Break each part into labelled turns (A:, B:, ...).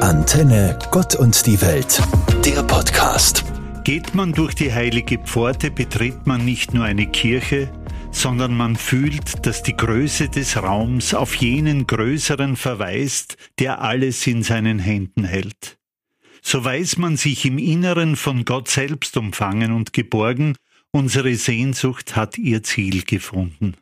A: Antenne Gott und die Welt, der Podcast.
B: Geht man durch die heilige Pforte, betritt man nicht nur eine Kirche, sondern man fühlt, dass die Größe des Raums auf jenen Größeren verweist, der alles in seinen Händen hält. So weiß man sich im Inneren von Gott selbst umfangen und geborgen, unsere Sehnsucht hat ihr Ziel gefunden.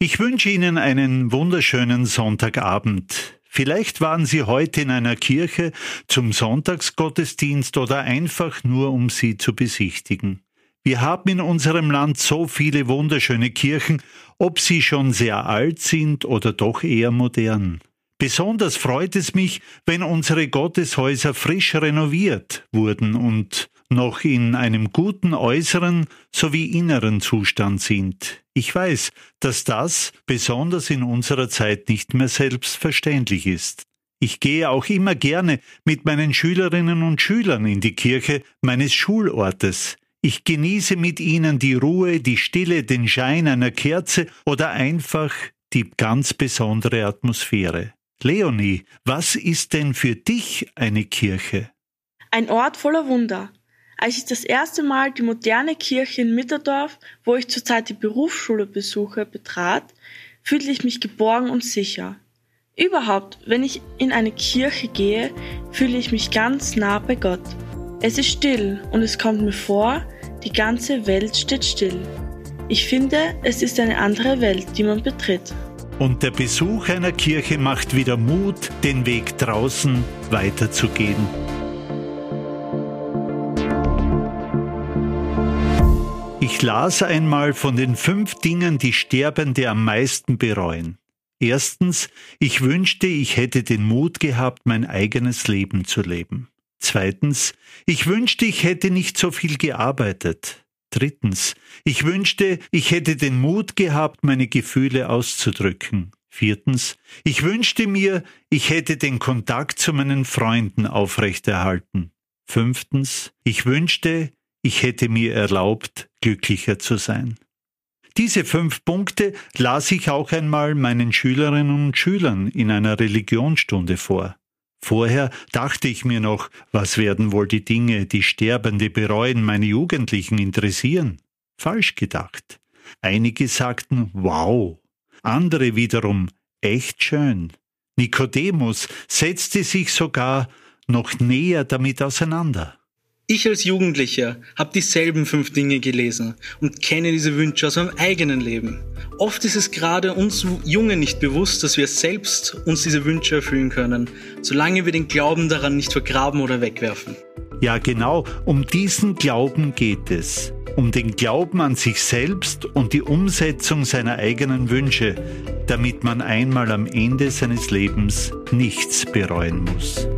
B: Ich wünsche Ihnen einen wunderschönen Sonntagabend. Vielleicht waren Sie heute in einer Kirche zum Sonntagsgottesdienst oder einfach nur, um sie zu besichtigen. Wir haben in unserem Land so viele wunderschöne Kirchen, ob sie schon sehr alt sind oder doch eher modern. Besonders freut es mich, wenn unsere Gotteshäuser frisch renoviert wurden und noch in einem guten äußeren sowie inneren Zustand sind. Ich weiß, dass das besonders in unserer Zeit nicht mehr selbstverständlich ist. Ich gehe auch immer gerne mit meinen Schülerinnen und Schülern in die Kirche meines Schulortes. Ich genieße mit ihnen die Ruhe, die Stille, den Schein einer Kerze oder einfach die ganz besondere Atmosphäre. Leonie, was ist denn für dich eine Kirche?
C: Ein Ort voller Wunder, als ich das erste Mal die moderne Kirche in Mitterdorf, wo ich zurzeit die Berufsschule besuche, betrat, fühlte ich mich geborgen und sicher. Überhaupt, wenn ich in eine Kirche gehe, fühle ich mich ganz nah bei Gott. Es ist still und es kommt mir vor, die ganze Welt steht still. Ich finde, es ist eine andere Welt, die man betritt.
B: Und der Besuch einer Kirche macht wieder Mut, den Weg draußen weiterzugehen. Ich las einmal von den fünf Dingen, die Sterbende am meisten bereuen. Erstens, ich wünschte, ich hätte den Mut gehabt, mein eigenes Leben zu leben. Zweitens, ich wünschte, ich hätte nicht so viel gearbeitet. Drittens, ich wünschte, ich hätte den Mut gehabt, meine Gefühle auszudrücken. Viertens, ich wünschte mir, ich hätte den Kontakt zu meinen Freunden aufrechterhalten. Fünftens, ich wünschte, ich hätte mir erlaubt, glücklicher zu sein. Diese fünf Punkte las ich auch einmal meinen Schülerinnen und Schülern in einer Religionsstunde vor. Vorher dachte ich mir noch, was werden wohl die Dinge, die Sterbende bereuen, meine Jugendlichen interessieren? Falsch gedacht. Einige sagten, wow. Andere wiederum, echt schön. Nikodemus setzte sich sogar noch näher damit auseinander.
D: Ich als Jugendlicher habe dieselben fünf Dinge gelesen und kenne diese Wünsche aus meinem eigenen Leben. Oft ist es gerade uns Jungen nicht bewusst, dass wir selbst uns diese Wünsche erfüllen können, solange wir den Glauben daran nicht vergraben oder wegwerfen.
B: Ja, genau, um diesen Glauben geht es. Um den Glauben an sich selbst und die Umsetzung seiner eigenen Wünsche, damit man einmal am Ende seines Lebens nichts bereuen muss.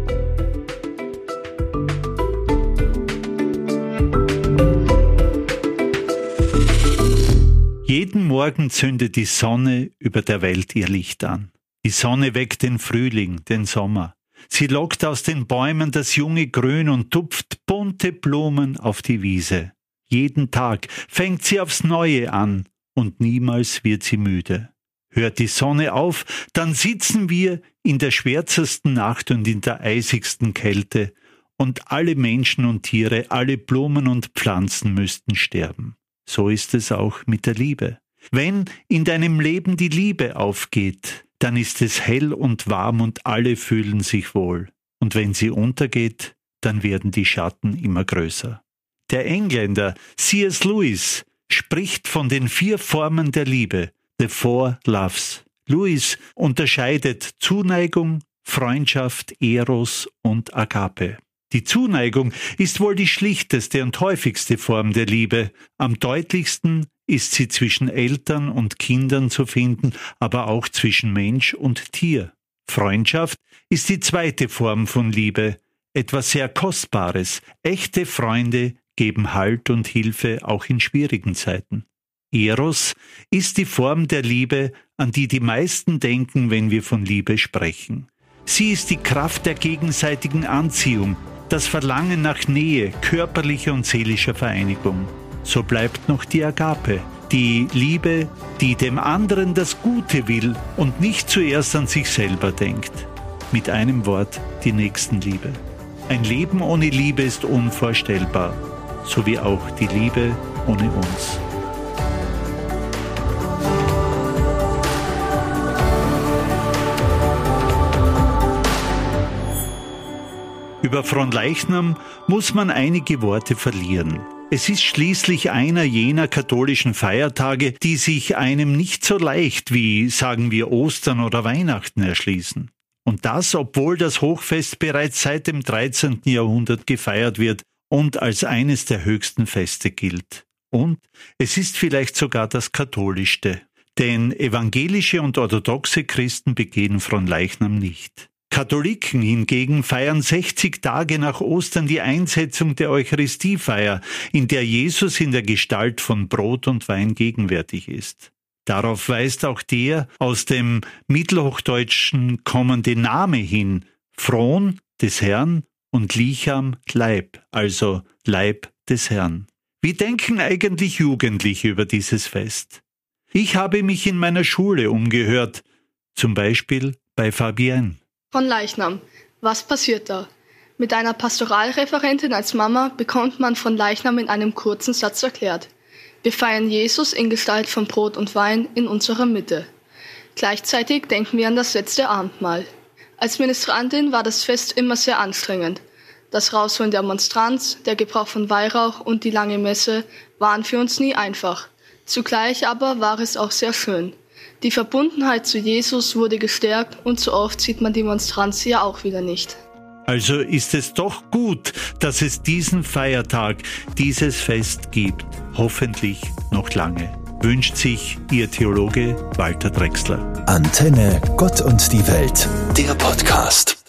B: Morgen zündet die Sonne über der Welt ihr Licht an. Die Sonne weckt den Frühling, den Sommer. Sie lockt aus den Bäumen das junge Grün und tupft bunte Blumen auf die Wiese. Jeden Tag fängt sie aufs Neue an und niemals wird sie müde. Hört die Sonne auf, dann sitzen wir in der schwärzesten Nacht und in der eisigsten Kälte, und alle Menschen und Tiere, alle Blumen und Pflanzen müssten sterben. So ist es auch mit der Liebe. Wenn in deinem Leben die Liebe aufgeht, dann ist es hell und warm und alle fühlen sich wohl. Und wenn sie untergeht, dann werden die Schatten immer größer. Der Engländer C.S. Lewis spricht von den vier Formen der Liebe, the four loves. Lewis unterscheidet Zuneigung, Freundschaft, Eros und Agape. Die Zuneigung ist wohl die schlichteste und häufigste Form der Liebe. Am deutlichsten ist sie zwischen Eltern und Kindern zu finden, aber auch zwischen Mensch und Tier. Freundschaft ist die zweite Form von Liebe, etwas sehr Kostbares. Echte Freunde geben Halt und Hilfe auch in schwierigen Zeiten. Eros ist die Form der Liebe, an die die meisten denken, wenn wir von Liebe sprechen. Sie ist die Kraft der gegenseitigen Anziehung, das Verlangen nach Nähe, körperlicher und seelischer Vereinigung. So bleibt noch die Agape, die Liebe, die dem anderen das Gute will und nicht zuerst an sich selber denkt. Mit einem Wort die Nächstenliebe. Ein Leben ohne Liebe ist unvorstellbar, so wie auch die Liebe ohne uns. Über Fronleichnam muss man einige Worte verlieren. Es ist schließlich einer jener katholischen Feiertage, die sich einem nicht so leicht wie, sagen wir, Ostern oder Weihnachten erschließen. Und das, obwohl das Hochfest bereits seit dem 13. Jahrhundert gefeiert wird und als eines der höchsten Feste gilt. Und es ist vielleicht sogar das katholischste. Denn evangelische und orthodoxe Christen begehen Fronleichnam nicht. Katholiken hingegen feiern 60 Tage nach Ostern die Einsetzung der Eucharistiefeier, in der Jesus in der Gestalt von Brot und Wein gegenwärtig ist. Darauf weist auch der aus dem Mittelhochdeutschen kommende Name hin, Fron des Herrn und Licham Leib, also Leib des Herrn. Wie denken eigentlich Jugendliche über dieses Fest? Ich habe mich in meiner Schule umgehört, zum Beispiel bei Fabienne.
E: Von Leichnam. Was passiert da? Mit einer Pastoralreferentin als Mama bekommt man von Leichnam in einem kurzen Satz erklärt. Wir feiern Jesus in Gestalt von Brot und Wein in unserer Mitte. Gleichzeitig denken wir an das letzte Abendmahl. Als Ministrantin war das Fest immer sehr anstrengend. Das Rausholen der Monstranz, der Gebrauch von Weihrauch und die lange Messe waren für uns nie einfach. Zugleich aber war es auch sehr schön. Die Verbundenheit zu Jesus wurde gestärkt und so oft sieht man die Monstranz ja auch wieder nicht.
B: Also ist es doch gut, dass es diesen Feiertag, dieses Fest gibt. Hoffentlich noch lange. Wünscht sich Ihr Theologe Walter Drexler.
A: Antenne Gott und die Welt, der Podcast.